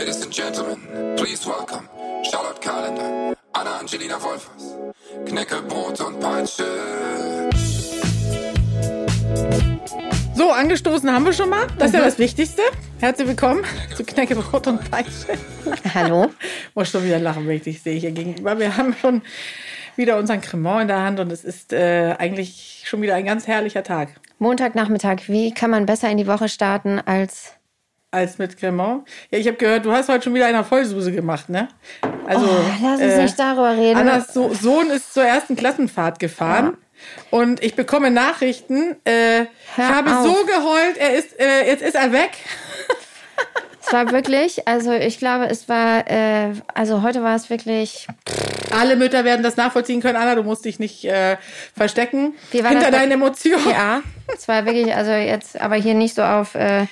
Ladies and Gentlemen, please welcome Charlotte Kalender, Anna Angelina Wolfers, Knecke, Brot und Peitsche. So, angestoßen haben wir schon mal. Das ist ja das Wichtigste. Herzlich willkommen zu Knecke, Brot und Peitsche. Hallo. Muss schon wieder lachen, wenn ich dich sehe hier gegenüber. Wir haben schon wieder unseren Cremant in der Hand und es ist äh, eigentlich schon wieder ein ganz herrlicher Tag. Montagnachmittag, wie kann man besser in die Woche starten als. Als mit Cremant. Ja, ich habe gehört, du hast heute schon wieder einer Vollsuse gemacht, ne? Also, Oh, lass uns nicht darüber reden. Annas so Sohn ist zur ersten Klassenfahrt gefahren. Und ich bekomme Nachrichten. Äh, habe auf. so geheult, er ist, äh, jetzt ist er weg. Es war wirklich, also ich glaube, es war, äh, also heute war es wirklich. Alle Mütter werden das nachvollziehen können. Anna, du musst dich nicht äh, verstecken Wie war hinter deinen Emotionen. Ja, es war wirklich, also jetzt, aber hier nicht so auf, äh,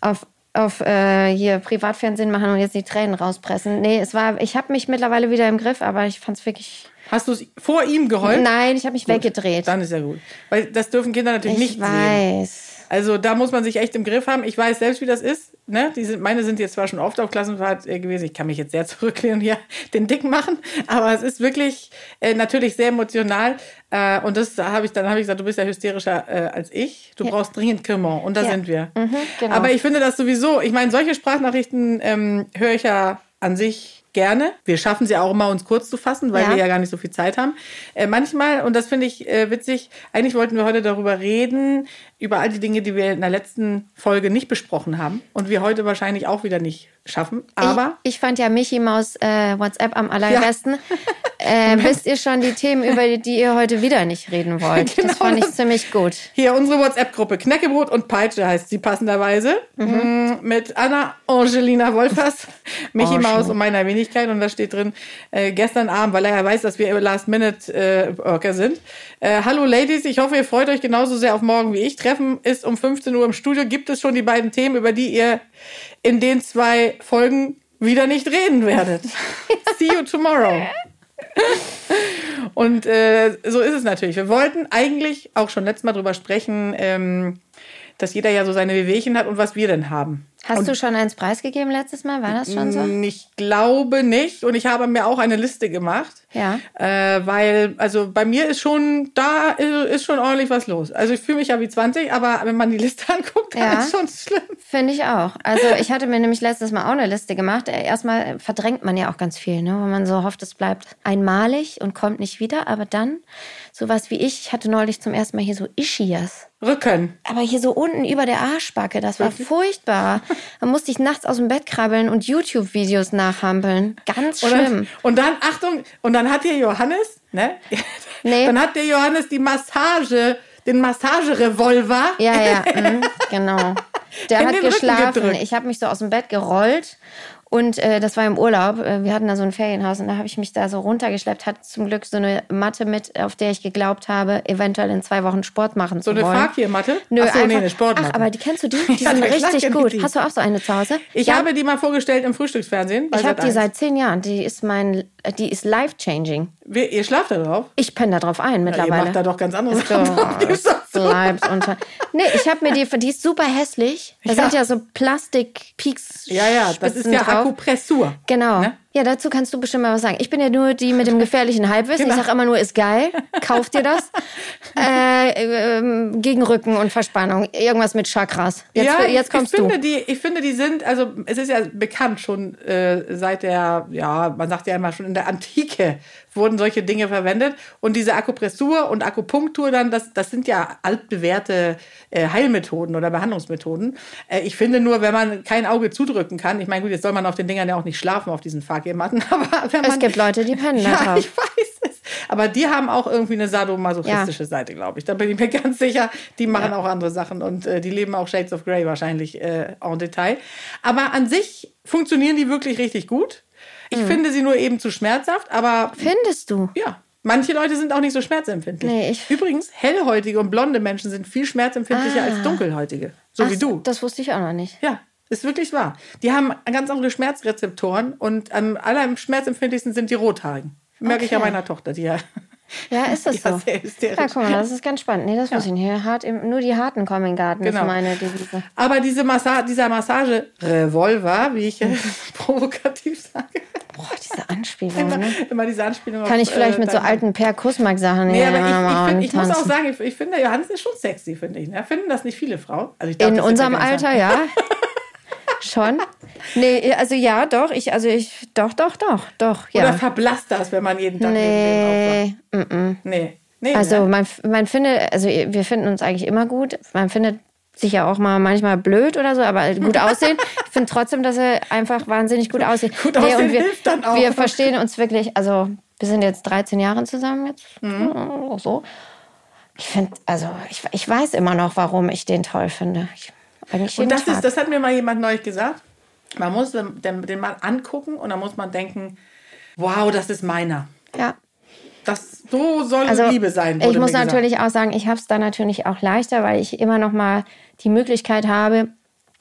auf, auf äh, hier Privatfernsehen machen und jetzt die Tränen rauspressen. Nee, es war, ich habe mich mittlerweile wieder im Griff, aber ich fand es wirklich. Hast du es vor ihm geheult? Nein, ich habe mich weggedreht. Dann ist ja gut. Weil das dürfen Kinder natürlich ich nicht sehen. weiß. Also da muss man sich echt im Griff haben. Ich weiß selbst, wie das ist. Ne? Die sind, meine sind jetzt zwar schon oft auf Klassenfahrt äh, gewesen. Ich kann mich jetzt sehr zurücklehnen und hier den Dick machen. Aber es ist wirklich äh, natürlich sehr emotional. Äh, und das habe ich dann habe ich gesagt, du bist ja hysterischer äh, als ich. Du brauchst dringend Cremant. Und da Ja. sind wir. genau. Aber ich finde das sowieso. Ich meine, solche Sprachnachrichten ähm, höre ich ja an sich gerne. Wir schaffen sie auch immer, uns kurz zu fassen, weil Ja. wir ja gar nicht so viel Zeit haben. Äh, manchmal, und das finde ich äh, witzig, eigentlich wollten wir heute darüber reden, über all die Dinge, die wir in der letzten Folge nicht besprochen haben und wir heute wahrscheinlich auch wieder nicht schaffen. Aber ich, ich fand ja Michi Maus äh, WhatsApp am allerbesten. Äh, wisst ihr schon die Themen, über die, ihr heute wieder nicht reden wollt? Genau das fand ich ziemlich gut. hier unsere WhatsApp-Gruppe Knäckebrot und Peitsche heißt sie passenderweise. Mhm. Mit Anna Angelina Wolfers, Michi Ange. Maus und meiner Wenigkeit. Und da steht drin, äh, gestern Abend, weil er ja weiß, dass wir Last-Minute-Worker sind. Äh, Hallo Ladies, ich hoffe, ihr freut euch genauso sehr auf morgen wie ich. Treffen ist um 15 Uhr im Studio. Gibt es schon die beiden Themen, über die ihr in den zwei Folgen wieder nicht reden werdet? See you tomorrow. Und äh, so ist es natürlich. Wir wollten eigentlich auch schon letztes Mal drüber sprechen, ähm, dass jeder ja so seine Wehwehchen hat und was wir denn haben. Hast du schon eins preisgegeben letztes Mal? War das schon so? Ich glaube nicht. Und ich habe mir auch eine Liste gemacht. Ja. Äh, weil, also bei mir ist schon, da ist, ist schon ordentlich was los. Also ich fühle mich ja wie 20, aber wenn man die Liste anguckt, dann Ja. ist schon schlimm. Finde ich auch. Also ich hatte mir nämlich letztes Mal auch eine Liste gemacht. Äh, Erstmal verdrängt man ja auch ganz viel, ne? wenn man so hofft, es bleibt einmalig und kommt nicht wieder. Aber dann sowas wie ich, ich hatte neulich zum ersten Mal hier so Ischias. Rücken. Aber hier so unten über der Arschbacke, das war furchtbar. Da musste ich nachts aus dem Bett krabbeln und YouTube-Videos nachhampeln. Ganz Und schlimm. dann, und dann, Achtung, und dann hat der Johannes, ne? Nee. Dann hat der Johannes die Massage, den Massagerevolver. Ja, ja, mhm, genau. Der In hat geschlafen. Ich habe mich so aus dem Bett gerollt und äh, das war im Urlaub. Äh, Wir hatten da so ein Ferienhaus und da habe ich mich da so runtergeschleppt. Hatte zum Glück so eine Matte mit, auf der ich geglaubt habe, eventuell in zwei Wochen Sport machen So zu eine wollen. Fakir-Matte? Nö, Ach so, nee, einfach, eine Sportmatte. Ach, aber die kennst du die? Die Ja, sind richtig gut. die. Hast du auch so eine zu Hause? Ich Ja, habe die mal vorgestellt im Frühstücksfernsehen. ich habe die Sat.1. seit zehn Jahren. Die ist mein, die ist life Wir, ihr schlaft da drauf? Ich penne da drauf ein Ja, ihr mittlerweile. macht da doch ganz andere Sachen ist doch so. bleibst unter. Nee, ich habe mir die, die ist super hässlich. Da Ja. sind ja so Plastik-Peaks. Ja, ja, das ist ja drauf. Akupressur. Genau. Ne? Ja, dazu kannst du bestimmt mal was sagen. Ich bin ja nur die mit dem gefährlichen Halbwissen. Genau. Ich sage immer nur, ist geil. Kauf dir das. äh, ähm, gegen Rücken und Verspannung. Irgendwas mit Chakras. Jetzt, ja, jetzt kommst ich du. Finde die, ich finde, die sind, also es ist ja bekannt schon äh, seit der, ja, man sagt ja immer schon in der Antike wurden solche Dinge verwendet. Und diese Akupressur und Akupunktur dann, das, das sind ja altbewährte äh, Heilmethoden oder Behandlungsmethoden. Äh, ich finde nur, wenn man kein Auge zudrücken kann, ich meine, gut, jetzt soll man auf den Dingern ja auch nicht schlafen, auf diesen Aber wenn man. Es gibt Leute, die pennen Ja, ich weiß es. Aber die haben auch irgendwie eine sadomasochistische Seite, glaube ich. Da bin ich mir ganz sicher. Die machen auch andere Sachen und äh, die leben auch Shades of Grey wahrscheinlich äh, en Detail. Aber an sich funktionieren die wirklich richtig gut. Ich Mhm. finde sie nur eben zu schmerzhaft, aber Findest du? ja. Manche Leute sind auch nicht so schmerzempfindlich. Nee, ich- Übrigens, hellhäutige und blonde Menschen sind viel schmerzempfindlicher als dunkelhäutige. So wie Ach, du. Das wusste ich auch noch nicht. Ja, ist wirklich wahr. Die haben ganz andere Schmerzrezeptoren und am allerschmerzempfindlichsten sind die Rothaarigen. Merke ich Okay. ja meiner Tochter, die ja Ja, ist das Ja, so? Ja, guck mal, das ist ganz spannend. Nee, das wusste ich nicht. Hart im, nur die Harten kommen in den Garten, Genau. ist meine Devise. Aber diese Massa dieser Massage-Revolver, wie ich äh, provokativ sage, Boah, diese Anspielung, immer, ne? immer diese Anspielung Kann auf, ich vielleicht äh, mit so alten Per Kussmark-Sachen Nee, aber ich, ich, find, ich muss auch sagen, ich, ich finde, Johannes ist schon sexy, finde ich. Ne? Finden das nicht viele Frauen? Also ich glaub, In unserem Alter, ja. Schon. Nee, also ja, doch. Ich, also ich, doch, doch, doch, doch, Oder ja. verblasst das, wenn man jeden Tag neben dem Nee, aufwacht? Nee. Nee, also ne? man, man findet, also wir finden uns eigentlich immer gut. Man findet sich ja auch mal manchmal blöd oder so, aber gut aussehen. Ich finde trotzdem, dass er einfach wahnsinnig gut aussieht. Gut aussehen und wir, hilft dann auch. Wir verstehen uns wirklich, also wir sind jetzt 13 Jahre zusammen jetzt. Mhm. So. Ich finde, also ich, ich weiß immer noch, warum ich den toll finde. Ich, Und das, ist, das hat mir mal jemand neulich gesagt. Man muss den, den Mann angucken und dann muss man denken, wow, das ist meiner. ja. Das, so soll Also Liebe sein. ich muss natürlich auch sagen, ich habe es da natürlich auch leichter, weil ich immer noch mal die Möglichkeit habe,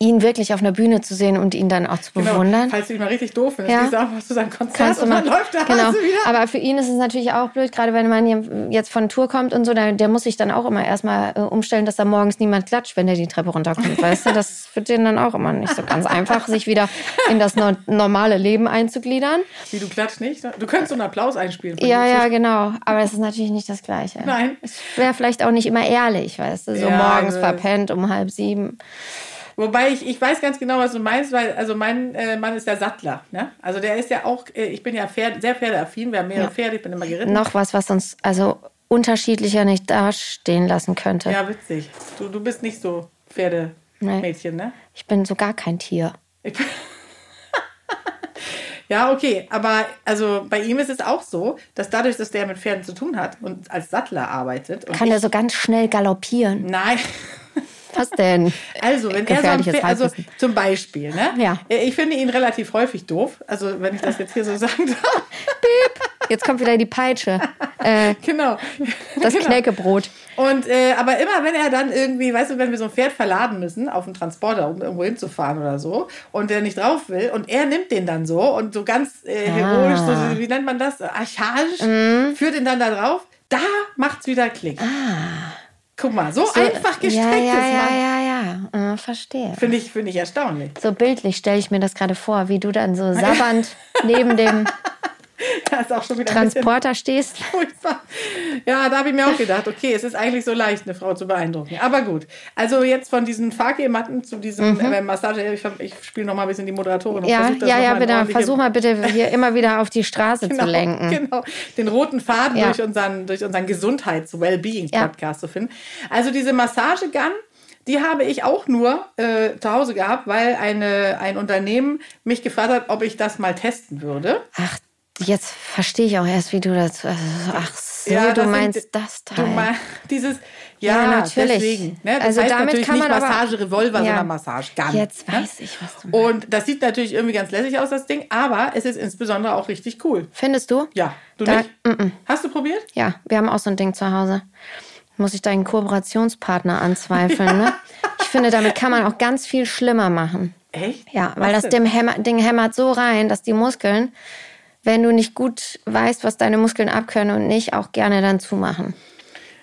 ihn wirklich auf einer Bühne zu sehen und ihn dann auch zu Genau, bewundern. Falls du dich mal richtig doof findest, Ja. gehst du einfach zu seinem Konzert Kannst und mal, dann läuft der genau. Hase wieder. Aber für ihn ist es natürlich auch blöd, gerade wenn man jetzt von Tour kommt und so, der, der muss sich dann auch immer erstmal äh, umstellen, dass da morgens niemand klatscht, wenn der die Treppe runterkommt. weißt du, das ist für den dann auch immer nicht so ganz einfach, sich wieder in das no normale Leben einzugliedern. Wie, du klatschst nicht? Du könntest so einen Applaus einspielen. Ja, ja, genau. Aber es ist natürlich nicht das Gleiche. Nein. Es wäre vielleicht auch nicht immer ehrlich, weißt du, so Ja, morgens verpennt um halb sieben. Wobei ich, ich weiß ganz genau, was du meinst, weil also mein äh, Mann ist der Sattler. Ne? Also der ist ja auch, äh, ich bin ja Pferd, sehr pferdeaffin, wir haben mehrere Pferde, ich bin immer geritten. Noch was, was uns also unterschiedlicher nicht dastehen lassen könnte. Ja, witzig. Du, du bist nicht so Pferdemädchen, ne? Ich bin so gar kein Tier. Ja, okay, aber also bei ihm ist es auch so, dass dadurch, dass der mit Pferden zu tun hat und als Sattler arbeitet. Kann der so ganz schnell galoppieren? Nein. Was denn? Also, wenn er so ein Pferd, also zum Beispiel, ne? Ja. Ich finde ihn relativ häufig doof. Also, wenn ich das jetzt hier so sagen darf. Jetzt kommt wieder die Peitsche. Äh, genau. das genau. Knäckebrot. Und äh, aber immer, wenn er dann irgendwie, weißt du, wenn wir so ein Pferd verladen müssen auf einen Transporter, um irgendwo hinzufahren oder so, und der nicht drauf will, und er nimmt den dann so und so ganz äh, heroisch, so, wie nennt man das, archaisch, führt ihn dann da drauf, da macht's wieder Klick. Guck mal, so, einfach gestrickt Ja, ja, ist man. ja, ja, ja. Äh, verstehe. Finde ich, finde ich erstaunlich. So bildlich stelle ich mir das gerade vor, wie du dann so sabbernd neben dem Da ist auch schon wieder Transporter stehst. furchtbar. Ja, da habe ich mir auch gedacht, okay, es ist eigentlich so leicht, eine Frau zu beeindrucken. Aber gut. Also jetzt von diesen Fakir-Matten zu diesem äh, Massage. Ich, ich spiele noch mal ein bisschen die Moderatorin. Mhm. Ja, ja, ja, bitte. Versuch mal bitte hier immer wieder auf die Straße Genau, zu lenken. Genau, den roten Faden Ja. durch unseren, durch unseren Gesundheits-Wellbeing-Podcast zu finden. Also diese Massagegun, die habe ich auch nur äh, zu Hause gehabt, weil eine, ein Unternehmen mich gefragt hat, ob ich das mal testen würde. Ach, jetzt verstehe ich auch erst, wie du das. Also, ach so, Ja, du das sind- meinst das Du Teil. mein, dieses, ja, Ja, natürlich. deswegen. Ne? Das Also damit kann nicht man aber- Massage-Revolver, Ja. sondern Massagegun. Jetzt ne? weiß ich, was du meinst. Und das sieht natürlich irgendwie ganz lässig aus, das Ding, aber es ist insbesondere auch richtig cool. Findest du? Ja, du Da- nicht? Hast du probiert? Ja, wir haben auch so ein Ding zu Hause. Muss ich deinen Kooperationspartner anzweifeln, ne? Ich finde, damit kann man auch ganz viel schlimmer machen. Echt? Ja, Was weil das dem Hämmer, Ding hämmert so rein, dass die Muskeln, wenn du nicht gut weißt, was deine Muskeln abkönnen und nicht, auch gerne dann zumachen.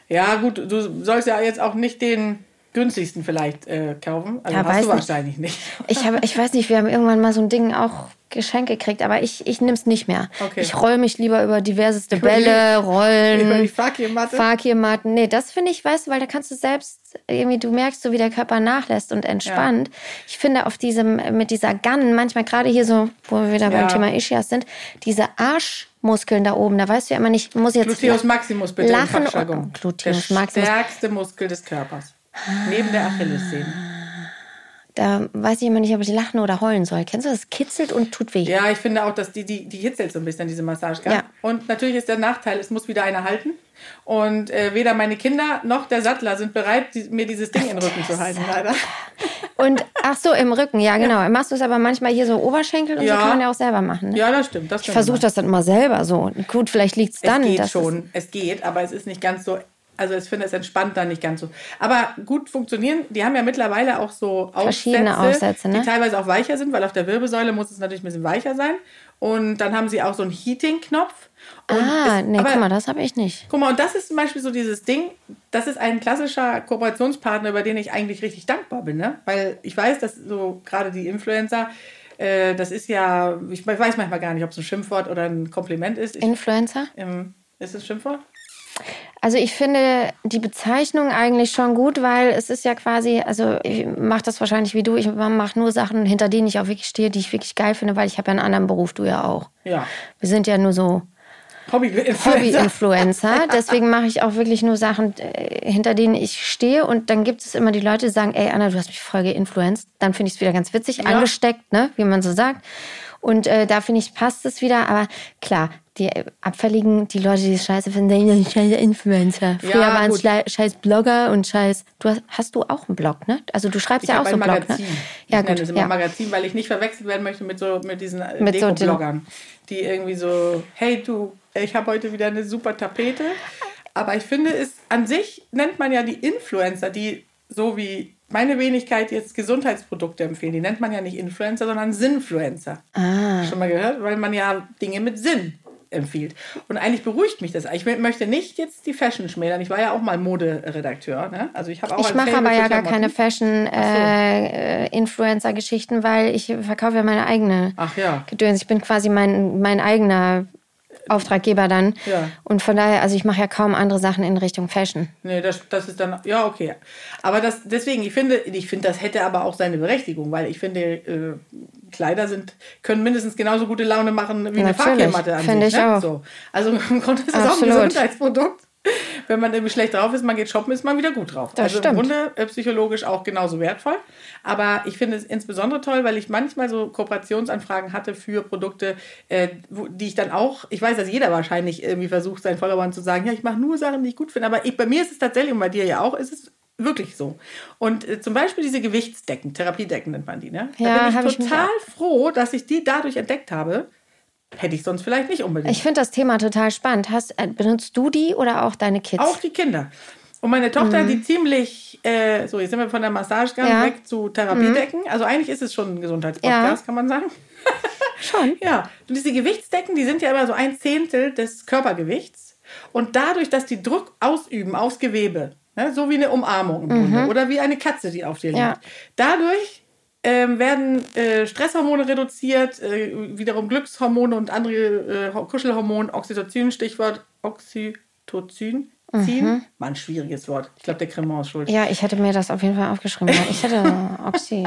Ja, gut, du sollst ja jetzt auch nicht den günstigsten vielleicht äh, kaufen. Also Ja, hast weiß du wahrscheinlich nicht. Ich, habe, ich weiß nicht, wir haben irgendwann mal so ein Ding auch geschenkt gekriegt, aber ich, ich nehme es nicht mehr. Okay. Ich roll mich lieber über diverseste Über die- Bälle, Rollen. Über die Fakir-Matte? Fakir-Matten. Nee, das finde ich, weißt du, weil da kannst du selbst irgendwie, du merkst so, wie der Körper nachlässt und entspannt. Ich finde auf diesem, mit dieser Gun, manchmal gerade hier so, wo wir wieder Ja. beim Thema Ischias sind, diese Arschmuskeln da oben, da weißt du ja immer nicht, muss jetzt Gluteus maximus bitte lachen im Gluteus der maximus. stärkste Muskel des Körpers. Neben der Achillessehne. Da weiß ich immer nicht, ob ich lachen oder heulen soll. Kennst du das? Kitzelt und tut weh. Ja, ich finde auch, dass die, die, die kitzelt so ein bisschen, diese Massagegun. Ja. Und natürlich ist der Nachteil, es muss wieder einer halten. Und äh, weder meine Kinder noch der Sattler sind bereit, die, mir dieses Ding in den Rücken zu halten, leider. Und ach so, im Rücken, ja genau. Machst du es aber manchmal hier so Oberschenkel und Ja. so kann man ja auch selber machen. Ne? Ja, das stimmt. Das Ich versuche das dann immer selber so. Gut, vielleicht liegt es dann. Es geht schon, es geht, aber es ist nicht ganz so Also ich finde, es entspannt dann nicht ganz so. Aber gut funktionieren. Die haben ja mittlerweile auch so Verschiedene Aufsätze, ne? die teilweise auch weicher sind, weil auf der Wirbelsäule muss es natürlich ein bisschen weicher sein. Und dann haben sie auch so einen Heating-Knopf. Ah, es- nee, aber- guck mal, das habe ich nicht. Guck mal, und das ist zum Beispiel so dieses Ding, das ist ein klassischer Kooperationspartner, über den ich eigentlich richtig dankbar bin, ne? Weil ich weiß, dass so gerade die Influencer, äh, das ist ja, ich weiß manchmal gar nicht, ob es ein Schimpfwort oder ein Kompliment ist. Ich, Influencer? ähm, ist es ein Schimpfwort? Also ich finde die Bezeichnung eigentlich schon gut, weil es ist ja quasi, also ich mache das wahrscheinlich wie du, ich mache nur Sachen, hinter denen ich auch wirklich stehe, die ich wirklich geil finde, weil ich habe ja einen anderen Beruf, du ja auch. Ja. Wir sind ja nur so Hobby-Influencer. Hobby-Influencer. Deswegen mache ich auch wirklich nur Sachen, äh, hinter denen ich stehe. Und dann gibt es immer die Leute, die sagen, ey Anna, du hast mich voll geinfluenced. Dann finde ich es wieder ganz witzig, angesteckt, ne, wie man so sagt. Und äh, da finde ich, passt es wieder. Aber klar, die äh, Abfälligen, die Leute, die es scheiße finden, sagen, ja, scheiße Influencer. Früher Ja, waren es scheiß Blogger und scheiß. Du hast, hast du auch einen Blog, ne? Also du schreibst Ich ja auch so ein einen Blog, ne? Ich Ja, nenne gut. immer Ja. Magazin, weil ich nicht verwechselt werden möchte mit so mit diesen äh, Mit so Deko-Bloggern, die irgendwie so, hey du, ich habe heute wieder eine super Tapete. Aber ich finde, es an sich nennt man ja die Influencer, die so wie meine Wenigkeit jetzt Gesundheitsprodukte empfehlen. Die nennt man ja nicht Influencer, sondern Sinnfluencer. Ah. Schon mal gehört? Weil man ja Dinge mit Sinn empfiehlt. Und eigentlich beruhigt mich das. Ich möchte nicht jetzt die Fashion schmälern. Ich war ja auch mal Moderedakteur. Ne? Also ich habe auch Ich mache aber ja gar keine. Fashion-Influencer-Geschichten, weil ich verkaufe ja meine eigene Ach ja. Gedöns. Ich bin quasi mein, mein eigener Auftraggeber dann. Ja. Und von daher, also ich mache ja kaum andere Sachen in Richtung Fashion. Nee, das, das ist dann, ja, okay. Aber das, deswegen, ich finde, ich finde, das hätte aber auch seine Berechtigung, weil ich finde, äh, Kleider sind, können mindestens genauso gute Laune machen wie eine Natürlich, Fahrkehrmatte an finde sich. ich ne? auch. So. Also im Grunde ist es auch ein. Gesundheitsprodukt. Wenn man irgendwie schlecht drauf ist, man geht shoppen, ist man wieder gut drauf. Das also stimmt. im Grunde äh, psychologisch auch genauso wertvoll. Aber ich finde es insbesondere toll, weil ich manchmal so Kooperationsanfragen hatte für Produkte, äh, wo, die ich dann auch, ich weiß, dass jeder wahrscheinlich irgendwie versucht, seinen Followern zu sagen, ja, ich mache nur Sachen, die ich gut finde. Aber ich, bei mir ist es tatsächlich, und bei dir ja auch, ist es wirklich so. Und äh, zum Beispiel diese Gewichtsdecken, Therapiedecken nennt man die, ne? Ja, da bin ich ich total froh, dass ich die dadurch entdeckt habe. Hätte ich sonst vielleicht nicht unbedingt. Ich finde das Thema total spannend. Hast, äh, benutzt du die oder auch deine Kids? Auch die Kinder. Und meine Tochter, die ziemlich, äh, so jetzt sind wir von der Massage gegangen, Mhm. Ja. Mhm. weg zu Therapiedecken. Also eigentlich ist es schon ein Gesundheitspodcast, Ja. kann man sagen. Schon. Ja, und diese Gewichtsdecken, die sind ja immer so ein Zehntel des Körpergewichts. Und dadurch, dass die Druck ausüben aufs Gewebe, ne, so wie eine Umarmung im Grunde oder wie eine Katze, die auf dir liegt, Mhm. Ja. dadurch ähm, werden äh, Stresshormone reduziert, äh, wiederum Glückshormone und andere äh, Kuschelhormone, Oxytocin, Stichwort Oxytocin. Ziehen. War ein schwieriges Wort. Ich glaube, der Cremant ist schuld. Mhm. Ja, ich hätte mir das auf jeden Fall aufgeschrieben. Ich hätte Oxy.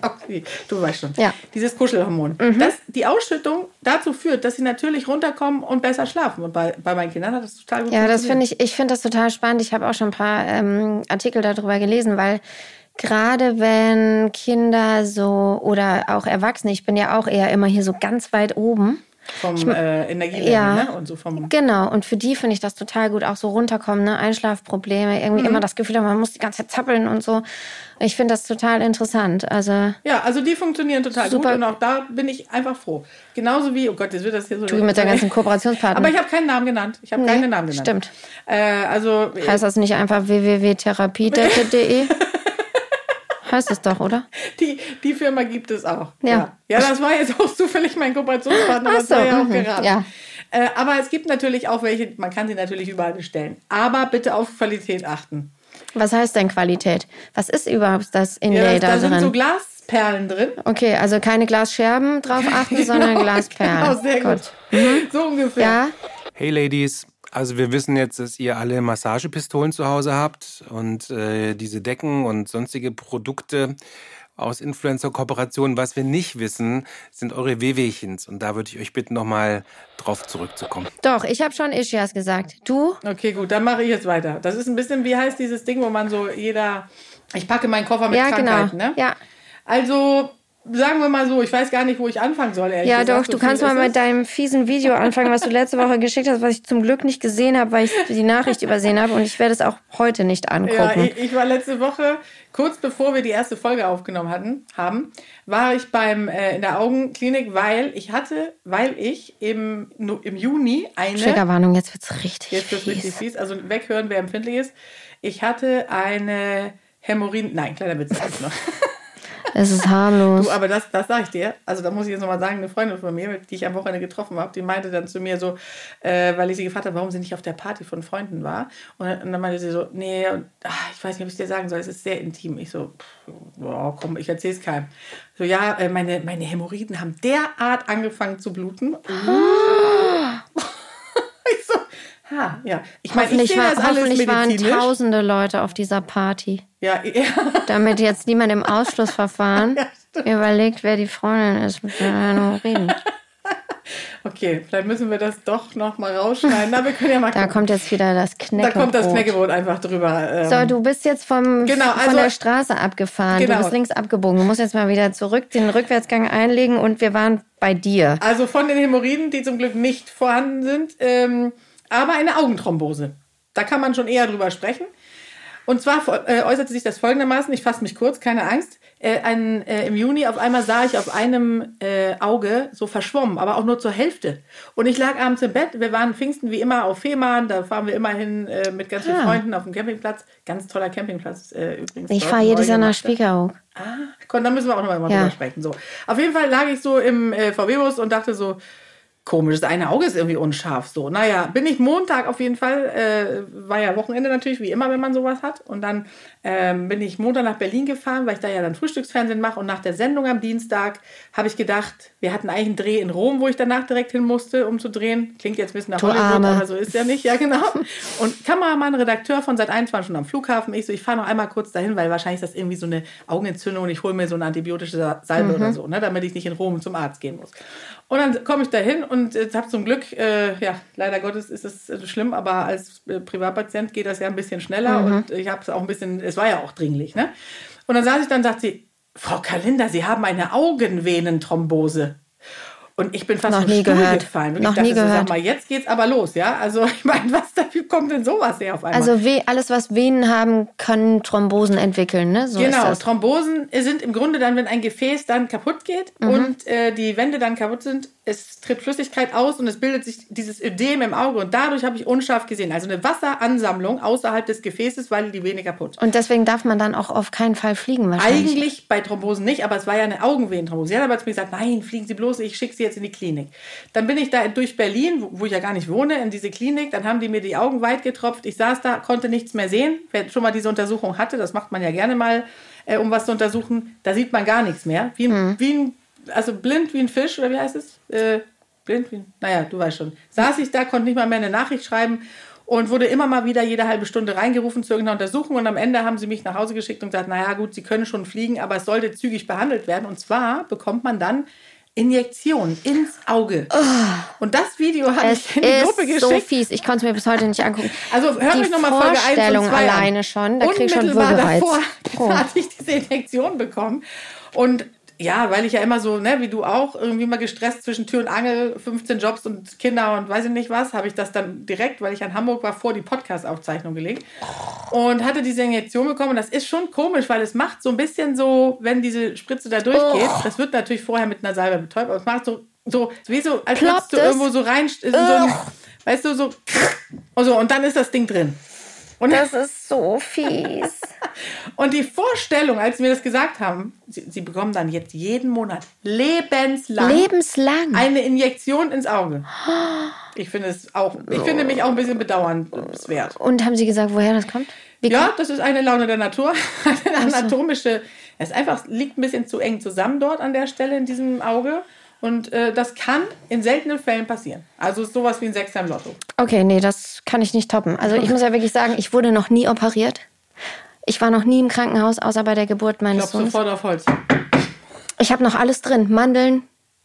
Okay, du weißt schon. Ja. Mhm. Dieses Kuschelhormon. Das, die Ausschüttung dazu führt, dass sie natürlich runterkommen und besser schlafen. Und bei, bei meinen Kindern hat das total gut Ja, das funktioniert. finde ich, ich finde das total spannend. Ich habe auch schon ein paar ähm, Artikel darüber gelesen, weil gerade wenn Kinder so oder auch Erwachsene, ich bin ja auch eher immer hier so ganz weit oben. Vom äh, Energielevel Ja. ne? und so vom. Genau, und für die finde ich das total gut, auch so runterkommen, ne? Einschlafprobleme, irgendwie immer das Gefühl man muss die ganze Zeit zappeln und so. Ich finde das total interessant. Also, Ja, also die funktionieren total Super. gut und auch da bin ich einfach froh. Genauso wie, oh Gott, jetzt wird das hier so. du mit der ganzen Kooperationspartner. Aber ich habe keinen Namen genannt. Ich habe Nee, keine Namen genannt. stimmt. Äh, also heißt das nicht einfach www.therapiedecke.de? heißt es doch, oder? die, die Firma gibt es auch. Ja. ja. Ja, das war jetzt auch zufällig mein Kooperationspartner, Ach das so, war ja auch mhm, geraten. ja. Äh, aber es gibt natürlich auch welche, man kann sie natürlich überall bestellen. Aber bitte auf Qualität achten. Was heißt denn Qualität? Was ist überhaupt das Ja, Inlay das, da da sind drin? so Glasperlen drin. okay, also keine Glasscherben drauf achten, sondern Glasperlen. Genau, sehr gut. So ungefähr. Ja, Hey Ladies, also wir wissen jetzt, dass ihr alle Massagepistolen zu Hause habt und äh, diese Decken und sonstige Produkte aus Influencer-Kooperationen. Was wir nicht wissen, sind eure Wehwehchens. Und da würde ich euch bitten, nochmal drauf zurückzukommen. doch, ich habe schon Ischias gesagt. Du? Okay, gut, dann mache ich jetzt weiter. Das ist ein bisschen, wie heißt dieses Ding, wo man so jeder. Ich packe meinen Koffer mit Ja, genau. Krankheiten, ne? Ja. Also, sagen wir mal so, ich weiß gar nicht, wo ich anfangen soll. ehrlich Ja, gesagt. doch, So du kannst mal es. mit deinem fiesen Video anfangen, was du letzte Woche geschickt hast, was ich zum Glück nicht gesehen habe, weil ich die Nachricht übersehen habe und ich werde es auch heute nicht Ja, angucken. ich, ich war letzte Woche, kurz bevor wir die erste Folge aufgenommen hatten, haben, war ich beim äh, in der Augenklinik, weil ich hatte, weil ich im, im Juni eine Triggerwarnung, jetzt wird's richtig Jetzt wird richtig fies. Also weghören, wer empfindlich ist. Ich hatte eine Hämorrhoiden. Nein, kleiner Witz. noch. Es ist harmlos. Du, aber das, das sage ich dir. Also da muss ich jetzt nochmal sagen, eine Freundin von mir, die ich am Wochenende getroffen habe, die meinte dann zu mir so, äh, weil ich sie gefragt habe, warum sie nicht auf der Party von Freunden war. Und, dann- und dann meinte sie so, nee, und, ach, ich weiß nicht, ob ich dir sagen soll, es ist sehr intim. Ich so, pff, boah, komm, ich erzähle es keinem. So, ja, äh, meine, meine Hämorrhoiden haben derart angefangen zu bluten. so, ha, ja. Ich meine, ich war, das hoffentlich waren tausende Leute auf dieser Party, Ja, ja, damit jetzt niemand im Ausschlussverfahren überlegt, wer die Freundin ist mit den Hämorrhoiden. okay, vielleicht müssen wir das doch noch mal rausschneiden. Aber wir können ja mal Da gucken. kommt jetzt wieder das Da Knäckebrot. kommt das Knäckebrot einfach drüber. Ähm, So, du bist jetzt vom, Genau, von also- der Straße abgefahren. Genau. Du bist links abgebogen. Du musst jetzt mal wieder zurück, den Rückwärtsgang einlegen und wir waren bei dir. Also von den Hämorrhoiden, die zum Glück nicht vorhanden sind, ähm, aber eine Augenthrombose. Da kann man schon eher drüber sprechen. Und zwar äh, äußerte sich das folgendermaßen, ich fasse mich kurz, keine Angst. Äh, ein, äh, Im Juni auf einmal sah ich auf einem äh, Auge so verschwommen, aber auch nur zur Hälfte. Und ich lag abends im Bett, wir waren Pfingsten wie immer auf Fehmarn, da fahren wir immer hin äh, mit ganz vielen Ah. Freunden auf dem Campingplatz. Ganz toller Campingplatz äh, übrigens. Ich fahre jedes Jahr nach. Spiekeroog. Ah, komm, da müssen wir auch noch mal Ja. drüber sprechen. So. Auf jeden Fall lag ich so im VW-Bus und dachte so, komisch, das eine Auge ist irgendwie unscharf. So, naja, bin ich Montag auf jeden Fall, äh, war ja Wochenende natürlich, wie immer, wenn man sowas hat. Und dann ähm, bin ich Montag nach Berlin gefahren, weil ich da ja dann Frühstücksfernsehen mache. Und nach der Sendung am Dienstag habe ich gedacht, wir hatten eigentlich einen Dreh in Rom, wo ich danach direkt hin musste, um zu drehen. Klingt jetzt ein bisschen nach Du Hollywood, aber so ist ja nicht, ja genau. Und Kameramann, Redakteur von Sat 1 war schon am Flughafen. Ich so, ich fahre noch einmal kurz dahin, weil wahrscheinlich ist das irgendwie so eine Augenentzündung und ich hole mir so eine antibiotische Sa- Salbe oder so, ne, damit ich nicht in Rom zum Arzt gehen muss. Und dann komme ich dahin und äh, habe zum Glück, äh, ja, leider Gottes ist es äh, schlimm, aber als äh, Privatpatient geht das ja ein bisschen schneller und ich habe es auch ein bisschen, es war ja auch dringlich, ne? Und dann saß ich dann, sagt sie, Frau Kalinda, Sie haben eine Augenvenenthrombose. Und ich bin fast Noch nie gehört. gefallen. Noch ich dachte nie so, gehört. Sag mal, jetzt geht's aber los, ja? Also ich meine, was dafür kommt denn sowas her auf einmal? Also weh, alles, was Venen haben, können Thrombosen entwickeln, ne? So Genau. Thrombosen sind im Grunde dann, wenn ein Gefäß dann kaputt geht Mhm. und äh, die Wände dann kaputt sind, es tritt Flüssigkeit aus und es bildet sich dieses Ödem im Auge und dadurch habe ich unscharf gesehen. Also eine Wasseransammlung außerhalb des Gefäßes, weil die Vene kaputt. Und deswegen darf man dann auch auf keinen Fall fliegen wahrscheinlich. Eigentlich bei Thrombosen nicht, aber es war ja eine Augenvenenthrombose. Sie hat aber zu mir gesagt, nein, fliegen Sie bloß, ich schicke Sie jetzt in die Klinik. Dann bin ich da durch Berlin, wo, ich ja gar nicht wohne, in diese Klinik. Dann haben die mir die Augen weit getropft. Ich saß da, konnte nichts mehr sehen. Wer schon mal diese Untersuchung hatte, das macht man ja gerne mal, äh, um was zu untersuchen, da sieht man gar nichts mehr. Wie ein, wie ein also blind wie ein Fisch, oder wie heißt es? Äh, blind wie ein, naja, du weißt schon. Saß ich da, konnte nicht mal mehr eine Nachricht schreiben und wurde immer mal wieder jede halbe Stunde reingerufen zu irgendeiner Untersuchung und am Ende haben sie mich nach Hause geschickt und gesagt, naja gut, sie können schon fliegen, aber es sollte zügig behandelt werden und zwar bekommt man dann Injektionen ins Auge. Und das Video habe ich in die Gruppe ist so geschickt. fies. Ich konnte es mir bis heute nicht angucken. Also hört euch nochmal Folge 1 und Vorstellung 2 an. alleine schon, da krieg ich schon Unmittelbar Würgereiz. davor Oh. hatte ich diese Injektion bekommen. Und ja, weil ich ja immer so, ne, wie du auch, irgendwie mal gestresst zwischen Tür und Angel, 15 Jobs und Kinder und weiß ich nicht was, habe ich das dann direkt, weil ich in Hamburg war, vor die Podcast-Aufzeichnung gelegt und hatte diese Injektion bekommen. Und das ist schon komisch, weil es macht so ein bisschen so, wenn diese Spritze da durchgeht, das wird natürlich vorher mit einer Salbe betäubt, aber es macht so, so wie so, als würdest du irgendwo so rein, in so ein, weißt du, so, und so, und dann ist das Ding drin. Und Das ist so fies. und die Vorstellung, als wir das gesagt haben, sie, sie bekommen dann jetzt jeden Monat lebenslang Lebenslang. eine Injektion ins Auge. Ich finde es auch, ich finde mich auch ein bisschen bedauernswert. Und haben Sie gesagt, woher das kommt? Wie Ja, das ist eine Laune der Natur. Eine anatomische, es einfach, liegt ein bisschen zu eng zusammen dort an der Stelle in diesem Auge. Und äh, das kann in seltenen Fällen passieren. Also ist sowas wie ein Sechser im Lotto. Okay, nee, das kann ich nicht toppen. Also ich muss ja wirklich sagen, ich wurde noch nie operiert. Ich war noch nie im Krankenhaus, außer bei der Geburt Ich meines glaube Sohnes. sofort auf Holz. Ich habe noch alles drin. Mandeln,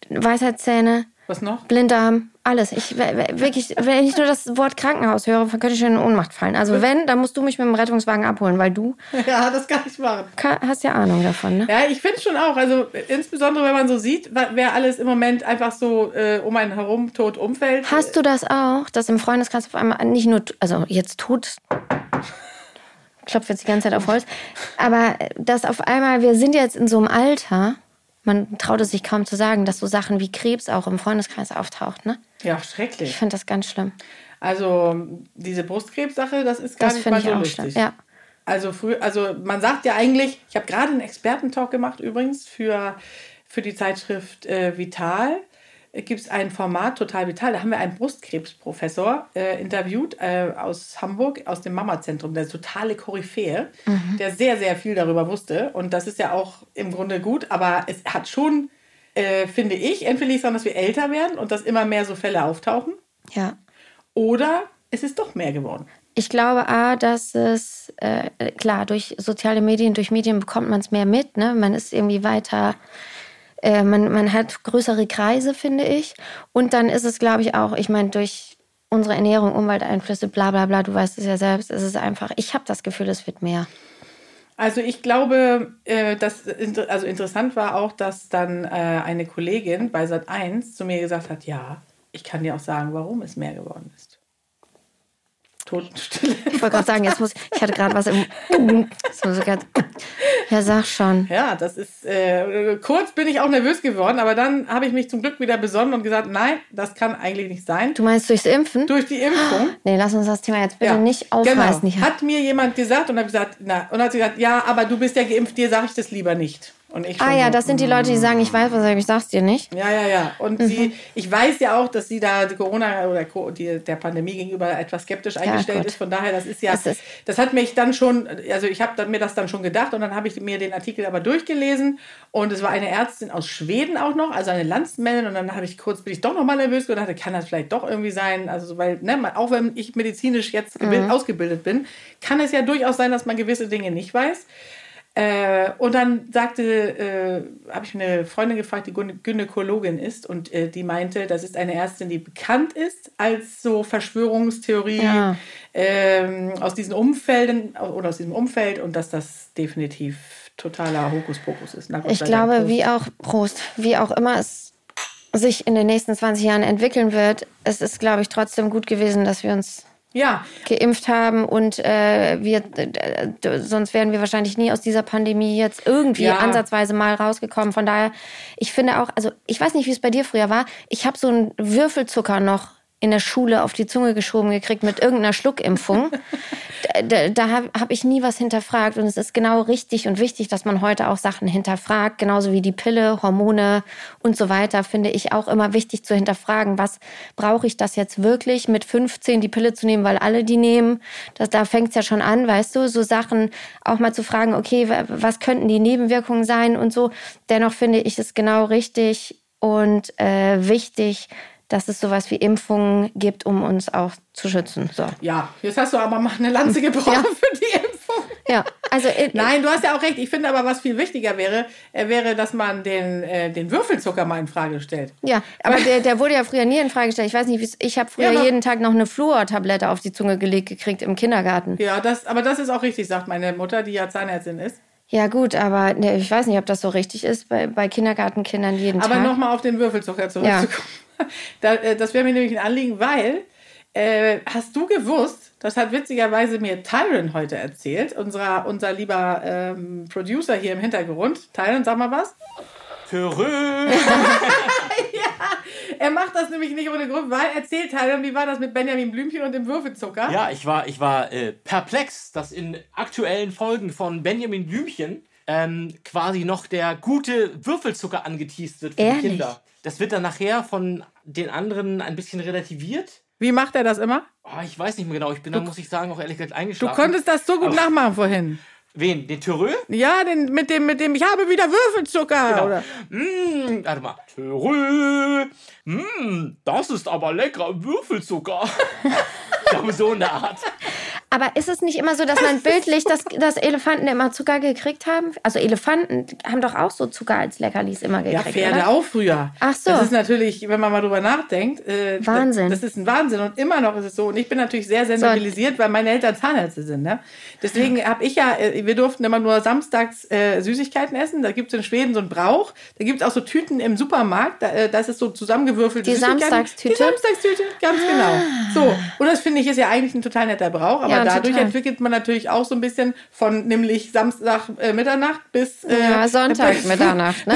Weisheitszähne, Was noch? Blinddarm, alles. Ich wirklich, wenn ich nur das Wort Krankenhaus höre, könnte ich schon in Ohnmacht fallen. Also wenn, dann musst du mich mit dem Rettungswagen abholen, weil du Ja, das kann ich machen. hast ja Ahnung davon, ne? Ja, ich finde schon auch. Also insbesondere, wenn man so sieht, wer alles im Moment einfach so äh, um einen herum tot umfällt. Hast du das auch, dass im Freundeskreis auf einmal nicht nur, also jetzt tot, klopft jetzt die ganze Zeit auf Holz, aber dass auf einmal, wir sind jetzt in so einem Alter, man traut es sich kaum zu sagen, dass so Sachen wie Krebs auch im Freundeskreis auftaucht, ne? Ja, Ich schrecklich. finde das ganz schlimm. Also diese Brustkrebssache, das ist gar Das nicht finde mal ich so auch lustig. schlimm. Ja. Also früh, also man sagt ja eigentlich, ich habe gerade einen Expertentalk gemacht übrigens für, für die Zeitschrift äh, Vital. Gibt es ein Format, Total Vital, da haben wir einen Brustkrebsprofessor äh, interviewt äh, aus Hamburg, aus dem Mama-Zentrum, der totale Koryphäe, der sehr, sehr viel darüber wusste. Und das ist ja auch im Grunde gut, aber es hat schon, äh, finde ich, entweder liegt es dass wir älter werden und dass immer mehr so Fälle auftauchen, Ja. oder es ist doch mehr geworden. Ich glaube, A, dass es, äh, klar, durch soziale Medien, durch Medien bekommt man es mehr mit. Ne? Man ist irgendwie weiter, äh, man, man hat größere Kreise, finde ich. Und dann ist es, glaube ich, auch, ich meine, durch unsere Ernährung, Umwelteinflüsse, bla bla bla, du weißt es ja selbst, ist es einfach, ich habe das Gefühl, es wird mehr. Also ich glaube, äh, dass also interessant war auch, dass dann äh, eine Kollegin bei Sat1 zu mir gesagt hat, ja, ich kann dir auch sagen, warum es mehr geworden ist. Totenstille. Ich wollte gerade sagen, jetzt muss ich hatte gerade was im. So, so ganz, ja, sag schon. Ja, das ist äh, kurz bin ich auch nervös geworden, aber dann habe ich mich zum Glück wieder besonnen und gesagt, nein, das kann eigentlich nicht sein. Du meinst durchs Impfen? Durch die Impfung. Nee, lass uns das Thema jetzt bitte Ja, nicht aufreißen. Genau. Hat mir jemand gesagt und habe gesagt, na, und hat sie gesagt, ja, aber du bist ja geimpft, dir sage ich das lieber nicht. Und ich ah ja, so, das sind die Leute, die sagen, ich weiß was, aber ich sag's dir nicht. Ja, ja, ja. Und Mhm. sie, ich weiß ja auch, dass sie da die Corona oder die, der Pandemie gegenüber etwas skeptisch eingestellt gut. ist. Von daher, das ist ja, Das das, ist- hat mich dann schon, also ich habe mir das dann schon gedacht und dann habe ich mir den Artikel aber durchgelesen und es war eine Ärztin aus Schweden auch noch, also eine Landsmännin und dann habe ich kurz, bin ich doch noch mal nervös und dachte, kann das vielleicht doch irgendwie sein, also weil, ne, auch wenn ich medizinisch jetzt Mhm. ausgebildet bin, kann es ja durchaus sein, dass man gewisse Dinge nicht weiß. Äh, und dann sagte, äh, habe ich eine Freundin gefragt, die Gyn- Gynäkologin ist, und äh, die meinte, das ist eine Ärztin, die bekannt ist als so Verschwörungstheorie Ja. ähm, aus diesen Umfelden oder aus diesem Umfeld und dass das definitiv totaler Hokuspokus ist. Gott Ich glaube, Prost. wie auch, Prost, wie auch immer es sich in den nächsten 20 Jahren entwickeln wird, es ist, glaube ich, trotzdem gut gewesen, dass wir uns Ja, geimpft haben und äh, wir, äh, sonst wären wir wahrscheinlich nie aus dieser Pandemie jetzt irgendwie Ja. ansatzweise mal rausgekommen. Von daher, ich finde auch, also ich weiß nicht, wie es bei dir früher war. Ich habe so einen Würfelzucker noch in der Schule auf die Zunge geschoben gekriegt mit irgendeiner Schluckimpfung. Da da, habe hab ich nie was hinterfragt. Und es ist genau richtig und wichtig, dass man heute auch Sachen hinterfragt. Genauso wie die Pille, Hormone und so weiter, finde ich auch immer wichtig zu hinterfragen. Was brauche ich das jetzt wirklich, mit 15 die Pille zu nehmen, weil alle die nehmen? Das, da fängt es ja schon an, weißt du? So Sachen auch mal zu fragen, okay, wa- was könnten die Nebenwirkungen sein und so. Dennoch finde ich es genau richtig und äh, wichtig, dass es sowas wie Impfungen gibt, um uns auch zu schützen. So. ja, jetzt hast du aber mal eine Lanze gebrochen Ja. für die Impfung. Ja, also äh, Nein, du hast ja auch recht. Ich finde aber, was viel wichtiger wäre, äh, wäre, dass man den, äh, den Würfelzucker mal in Frage stellt. Ja, aber der, der wurde ja früher nie in Frage gestellt. Ich weiß nicht, ich habe früher Ja, aber- jeden Tag noch eine Fluortablette auf die Zunge gelegt gekriegt im Kindergarten. Ja, das, aber das ist auch richtig, sagt meine Mutter, die ja Zahnärztin ist. Ja gut, aber ne, ich weiß nicht, ob das so richtig ist bei, bei Kindergartenkindern jeden Aber Tag. nochmal auf den Würfelzucker zurückzukommen. Äh, das wäre mir nämlich ein Anliegen, weil äh, hast du gewusst, das hat witzigerweise mir Tyron heute erzählt, unser, unser lieber ähm, Producer hier im Hintergrund. Tyron, sag mal was. Törö! Er macht das nämlich nicht ohne Grund, weil erzählt Tyron, wie war das mit Benjamin Blümchen und dem Würfelzucker? Ja, ich war, ich war äh, perplex, dass in aktuellen Folgen von Benjamin Blümchen ähm, quasi noch der gute Würfelzucker angeteased wird für Ehrlich? die Kinder. Das wird dann nachher von den anderen ein bisschen relativiert. Wie macht er das immer? Oh, ich weiß nicht mehr genau. Ich bin da, muss ich sagen, auch ehrlich gesagt Du eingeschlafen. konntest das so gut Aber- nachmachen vorhin. Wen? Den Törö? Ja, den, mit, dem, mit dem, ich habe wieder Würfelzucker. Genau. Oder? Mmh, warte mal. Törö! Mmh, das ist aber leckerer Würfelzucker. so eine Art. Aber ist es nicht immer so, dass man bildlich, dass, dass Elefanten immer Zucker gekriegt haben? Also Elefanten haben doch auch so Zucker als Leckerlis immer Ja, gekriegt, Pferde oder? auch früher. Ach so. Das ist natürlich, wenn man mal drüber nachdenkt, äh, Wahnsinn. Das, das ist ein Wahnsinn und immer noch ist es so. Und ich bin natürlich sehr sensibilisiert, weil meine Eltern Zahnärzte sind. Ne? Deswegen habe ich ja, äh, wir durften immer nur samstags äh, Süßigkeiten essen. Da gibt es in Schweden so einen Brauch. Da gibt es auch so Tüten im Supermarkt. Da, äh, das ist so zusammengewürfelt. Die Samstagstüte? Die Samstagstüte, ganz genau. So, und das finde ich ist ja eigentlich ein total netter Brauch. Aber Ja, dadurch total. entwickelt man natürlich auch so ein bisschen von nämlich Samstag äh, Mitternacht bis äh, Ja, Sonntag Mitternacht, ne?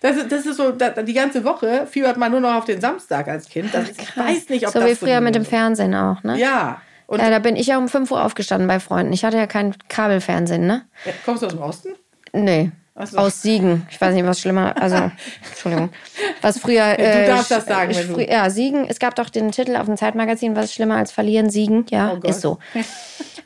das, ist- das ist so, da, die ganze Woche fiebert man nur noch auf den Samstag als Kind. Das, ich weiß nicht, ob So das wie früher die- mit dem Fernsehen auch, ne? Ja. Und Ja, da bin ich ja um 5 Uhr aufgestanden bei Freunden. Ich hatte ja kein Kabelfernsehen, ne? Ja, kommst du aus dem Osten? Nee. So. Aus Siegen. Ich weiß nicht, was schlimmer. Also, Entschuldigung. Was früher. äh, darfst das sagen, wenn du- Ja, Siegen. Es gab doch den Titel auf dem Zeitmagazin, was ist schlimmer als verlieren, Siegen. Ja, Oh ist so.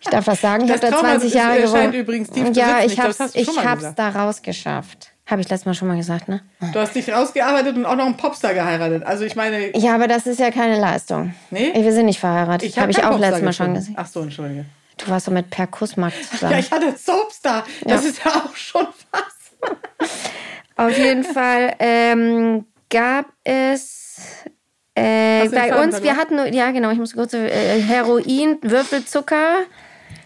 Ich darf das sagen. Ich habe da Trauma 20 ist- Jahre gewohnt. übrigens tief ja, ich hast du ich hab's gesagt. da rausgeschafft. Habe ich letztes Mal schon mal gesagt, ne? Du hast dich rausgearbeitet und auch noch einen Popstar geheiratet. Also ich meine, Ja, aber das ist ja keine Leistung. Nee? Wir sind nicht verheiratet. ich habe habe ich auch Popstar letztes Mal schon gesehen. Ach so, entschuldige. Du warst doch mit Per Kussmark zusammen. Ja, ich hatte Soapstar. Das Ja. ist ja auch schon was. Auf jeden Fall ähm, gab es äh, bei uns, wir verloren? hatten ja genau, ich muss kurz, äh, Heroin, Würfelzucker,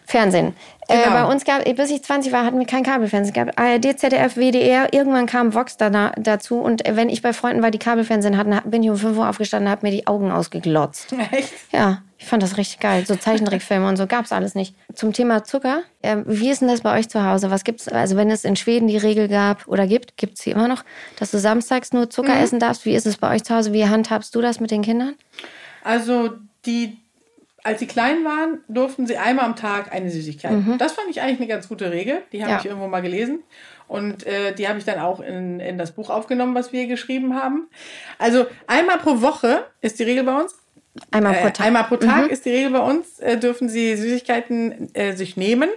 Fernsehen. Äh, Genau. bei uns gab, bis ich 20 war, hatten wir kein Kabelfernsehen. Es gab ARD, ZDF, WDR, irgendwann kam Vox da, dazu und äh, wenn ich bei Freunden war, die Kabelfernsehen hatten, bin ich um 5 Uhr aufgestanden und habe mir die Augen ausgeglotzt. Echt? Ja, ich fand das richtig geil. So Zeichentrickfilme und so gab's alles nicht. Zum Thema Zucker, ähm, wie ist denn das bei euch zu Hause? Was gibt's? Also wenn es in Schweden die Regel gab oder gibt, gibt's sie immer noch, dass du samstags nur Zucker Mhm. essen darfst. Wie ist es bei euch zu Hause? Wie handhabst du das mit den Kindern? Also die, als sie klein waren, durften sie einmal am Tag eine Süßigkeit. Das fand ich eigentlich eine ganz gute Regel. Die habe Mhm. Ja. ich irgendwo mal gelesen. Und äh, die habe ich dann auch in, in das Buch aufgenommen, was wir geschrieben haben. Also einmal pro Woche ist die Regel bei uns. Einmal pro Äh, Tag. einmal pro Tag Mhm. ist die Regel bei uns, äh, dürfen sie Süßigkeiten äh, sich nehmen.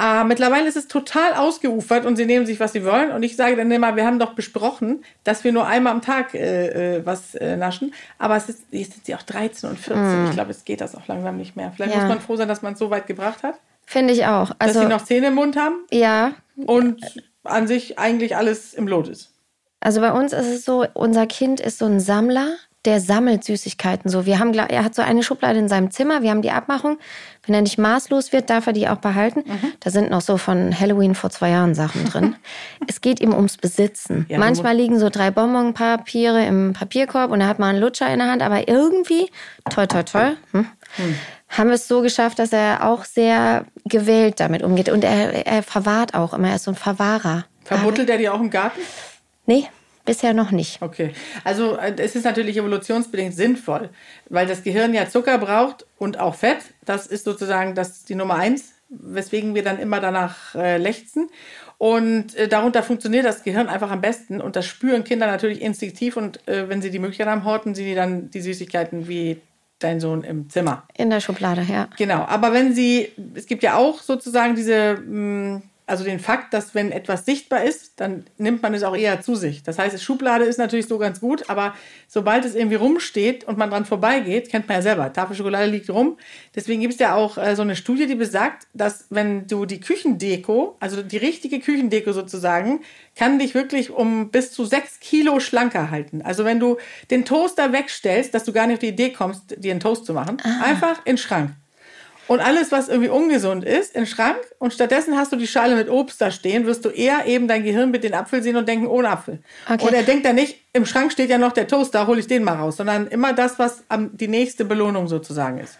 Äh, mittlerweile ist es total ausgeufert und sie nehmen sich, was sie wollen. Und ich sage dann immer, wir haben doch besprochen, dass wir nur einmal am Tag äh, äh, was äh, naschen. Aber es ist, jetzt sind sie auch 13 und 14. Ich glaube, es geht das auch langsam nicht mehr. Vielleicht. Ja. muss man froh sein, dass man es so weit gebracht hat, Finde ich auch. dass Also sie noch Zähne im Mund haben ja, und an sich eigentlich alles im Lot ist. Also bei uns ist es so, unser Kind ist so ein Sammler, der sammelt Süßigkeiten so. Wir haben, er hat so eine Schublade in seinem Zimmer, wir haben die Abmachung. Wenn er nicht maßlos wird, darf er die auch behalten. Mhm. Da sind noch so von Halloween vor zwei Jahren Sachen drin. es geht ihm ums Besitzen. Ja, Manchmal liegen so drei Bonbonpapiere im Papierkorb und er hat mal einen Lutscher in der Hand, aber irgendwie, toi, toi, toi, hm, haben wir es so geschafft, dass er auch sehr gewählt damit umgeht. Und er, er verwahrt auch immer, er ist so ein Verwahrer. Verbuddelt er die auch im Garten? Nee, bisher noch nicht. Okay, also äh, es ist natürlich evolutionsbedingt sinnvoll, weil das Gehirn ja Zucker braucht und auch Fett. Das ist sozusagen das die Nummer eins, weswegen wir dann immer danach äh, lechzen. Und äh, darunter funktioniert das Gehirn einfach am besten und das spüren Kinder natürlich instinktiv und äh, wenn sie die Möglichkeit haben, horten sie dann die Süßigkeiten wie dein Sohn im Zimmer. In der Schublade, ja. Genau, aber wenn Sie, es gibt ja auch sozusagen diese, mh, also den Fakt, dass wenn etwas sichtbar ist, dann nimmt man es auch eher zu sich. Das heißt, Schublade ist natürlich so ganz gut, aber sobald es irgendwie rumsteht und man dran vorbeigeht, kennt man ja selber, Tafel Schokolade liegt rum. Deswegen gibt es ja auch äh, so eine Studie, die besagt, dass wenn du die Küchendeko, also die richtige Küchendeko sozusagen, kann dich wirklich um bis zu sechs Kilo schlanker halten. Also wenn du den Toaster wegstellst, dass du gar nicht auf die Idee kommst, dir einen Toast zu machen, einfach in den Schrank. Und alles, was irgendwie ungesund ist, in den Schrank. Und stattdessen hast du die Schale mit Obst da stehen, wirst du eher eben dein Gehirn mit den Apfel sehen und denken, ohne Apfel. Okay. Und er denkt dann nicht, im Schrank steht ja noch der Toaster, hole ich den mal raus, sondern immer das, was die nächste Belohnung sozusagen ist.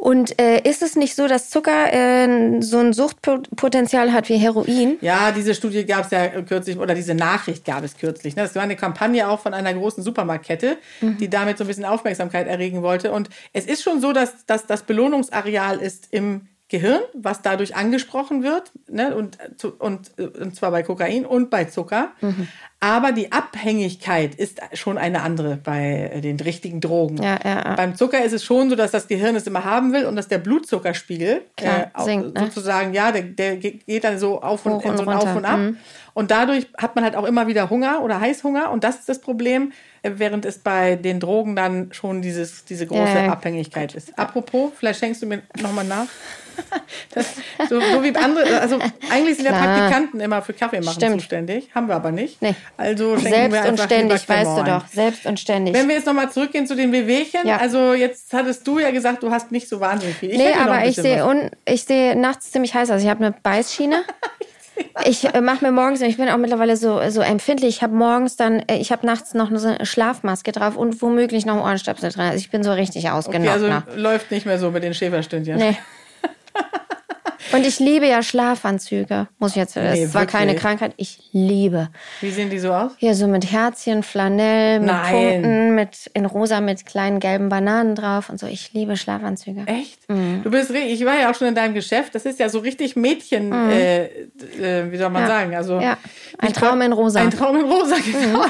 Und äh, ist es nicht so, dass Zucker äh, so ein Suchtpotenzial hat wie Heroin? Ja, diese Studie gab es ja kürzlich, oder diese Nachricht gab es kürzlich. ne? Das war eine Kampagne auch von einer großen Supermarktkette, die damit so ein bisschen Aufmerksamkeit erregen wollte. Und es ist schon so, dass, dass das Belohnungsareal ist im Gehirn, was dadurch angesprochen wird, ne? und, zu- und, und zwar bei Kokain und bei Zucker. Aber die Abhängigkeit ist schon eine andere bei äh, den richtigen Drogen. Ja, ja, ja. Beim Zucker ist es schon so, dass das Gehirn es immer haben will und dass der Blutzuckerspiegel Klar, auch sinkt, ne? sozusagen, ja, der, der geht dann so auf und, und so auf und ab. Mhm. Und dadurch hat man halt auch immer wieder Hunger oder Heißhunger und das ist das Problem, äh, während es bei den Drogen dann schon dieses, diese große. Abhängigkeit ist. Apropos, vielleicht schenkst du mir nochmal nach. Das, so, so wie andere, also eigentlich sind ja Klar. Praktikanten immer für Kaffee machen Stimmt. zuständig, haben wir aber nicht. Nee. Also schenken Selbst wir und einfach ständig, lieber weißt du doch. Selbst und ständig. Wenn wir jetzt nochmal zurückgehen zu den Wehwehchen, Ja. also jetzt hattest du ja gesagt, du hast nicht so wahnsinnig viel. Ich nee, aber ich sehe un- ich sehe nachts ziemlich heiß aus. Ich habe eine Beißschiene. Ich äh, mache mir morgens, ich bin auch mittlerweile so, so empfindlich. Ich habe morgens dann, äh, ich habe nachts noch so eine Schlafmaske drauf und womöglich noch einen Ohrenstöpsel drin. Also ich bin so richtig Okay, ausgenockt. also ne? läuft nicht mehr so mit den Schäferstündchen. Nee. Und ich liebe ja Schlafanzüge. Muss ich jetzt, das Nee, war keine wirklich? Krankheit. Ich liebe. Wie sehen die so aus? Hier so mit Herzchen, Flanell, mit Nein. Punkten, mit in rosa mit kleinen gelben Bananen drauf und so. Ich liebe Schlafanzüge. Echt? Mhm. Du bist richtig, ich war ja auch schon in deinem Geschäft. Das ist ja so richtig Mädchen, äh, äh, wie soll man Mhm. Ja. sagen? Also Ja. Ein Traum in rosa. Mhm. Ein Traum in rosa, genau.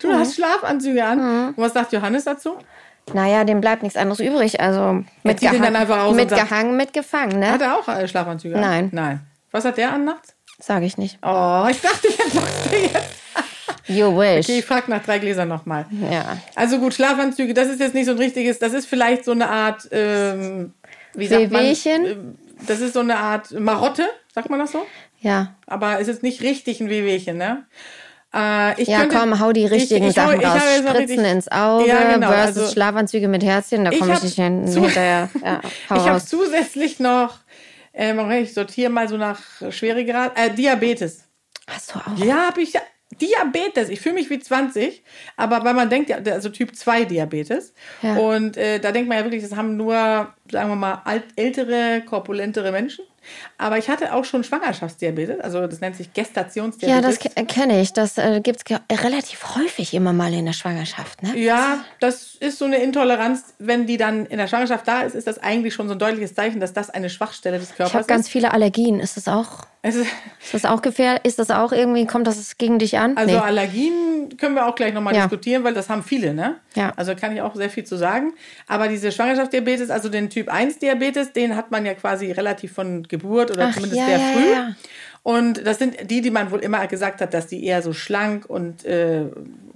Du hast Schlafanzüge an. Und was sagt Johannes dazu? Naja, dem bleibt nichts anderes übrig. Also mit zieht ihn dann einfach aus und sagt- mitgehangen, mitgefangen, Hat ne? er auch äh, Schlafanzüge an? Nein. Nein. Was hat der an nachts? Sage ich nicht. Oh, ich dachte, jetzt machst du jetzt. You wish. Okay, ich frage nach drei Gläsern nochmal. Ja. Also gut, Schlafanzüge, das ist jetzt nicht so ein richtiges, das ist vielleicht so eine Art, ähm, wie sagt man? Wehwehchen? Ähm, Das ist so eine Art Marotte, sagt man das so? Ja. Aber es ist nicht richtig ein Wehwehchen, ne? Äh, ich Ja, könnte- komm, hau die richtigen ich, ich, Sachen ich raus. Spritzen richtig- ins Auge Ja, genau, versus also- Schlafanzüge mit Herzchen. Da komme ich nicht hin, hinterher. Ja, Ich habe zusätzlich noch, äh, Moment, ich sortiere mal so nach Schweregrad, äh, Diabetes. Hast du auch? Ja, habe ich ja. Diabetes. Ich fühle mich wie 20, aber weil man denkt ja, also Typ 2 Diabetes. Ja. Und äh, da denkt man ja wirklich, das haben nur, sagen wir mal, alt, ältere, korpulentere Menschen. Aber ich hatte auch schon Schwangerschaftsdiabetes, also das nennt sich Ja, Gestationsdiabetes. das ke- kenne ich. Das äh, gibt es relativ häufig immer mal in der Schwangerschaft. Ne? Ja, das ist so eine Intoleranz. Wenn die dann in der Schwangerschaft da ist, ist das eigentlich schon so ein deutliches Zeichen, dass das eine Schwachstelle des Körpers Ich habe ganz ist. viele Allergien. Ist das auch? Es ist. Das auch gefährlich? Ist das auch irgendwie, kommt das gegen dich an? Also Nee. Allergien können wir auch gleich nochmal Ja. diskutieren, weil das haben viele, ne? Ja. Also kann ich auch sehr viel zu sagen. Aber diese Schwangerschaftsdiabetes, also den Typ 1 Diabetes, den hat man ja quasi relativ von Geburt oder Ach, zumindest ja, sehr früh. ja. Und das sind die, die man wohl immer gesagt hat, dass die eher so schlank und, äh,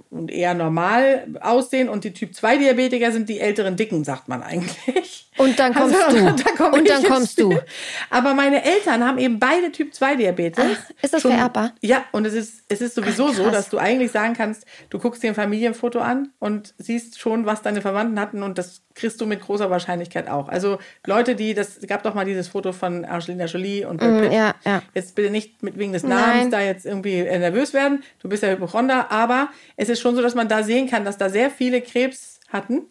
und eher normal aussehen. Und die Typ 2 Diabetiker sind die älteren Dicken, sagt man eigentlich. Und dann kommst Also, du. da komm Und dann kommst du. Aber meine Eltern haben eben beide Typ 2 Diabetes. Ach, ist das vererbbar? Ja, und es ist, es ist sowieso Ach, so, dass du eigentlich sagen kannst, du guckst dir ein Familienfoto an und siehst schon, was deine Verwandten hatten und das kriegst du mit großer Wahrscheinlichkeit auch. Also Leute, die, das gab doch mal dieses Foto von Angelina Jolie und Brad Pitt. Mm, ja, ja. Jetzt bitte nicht mit wegen des Namens Nein. da jetzt irgendwie äh, nervös werden. Du bist ja Hypochonder, aber es ist schon so, dass man da sehen kann, dass da sehr viele Krebs hatten.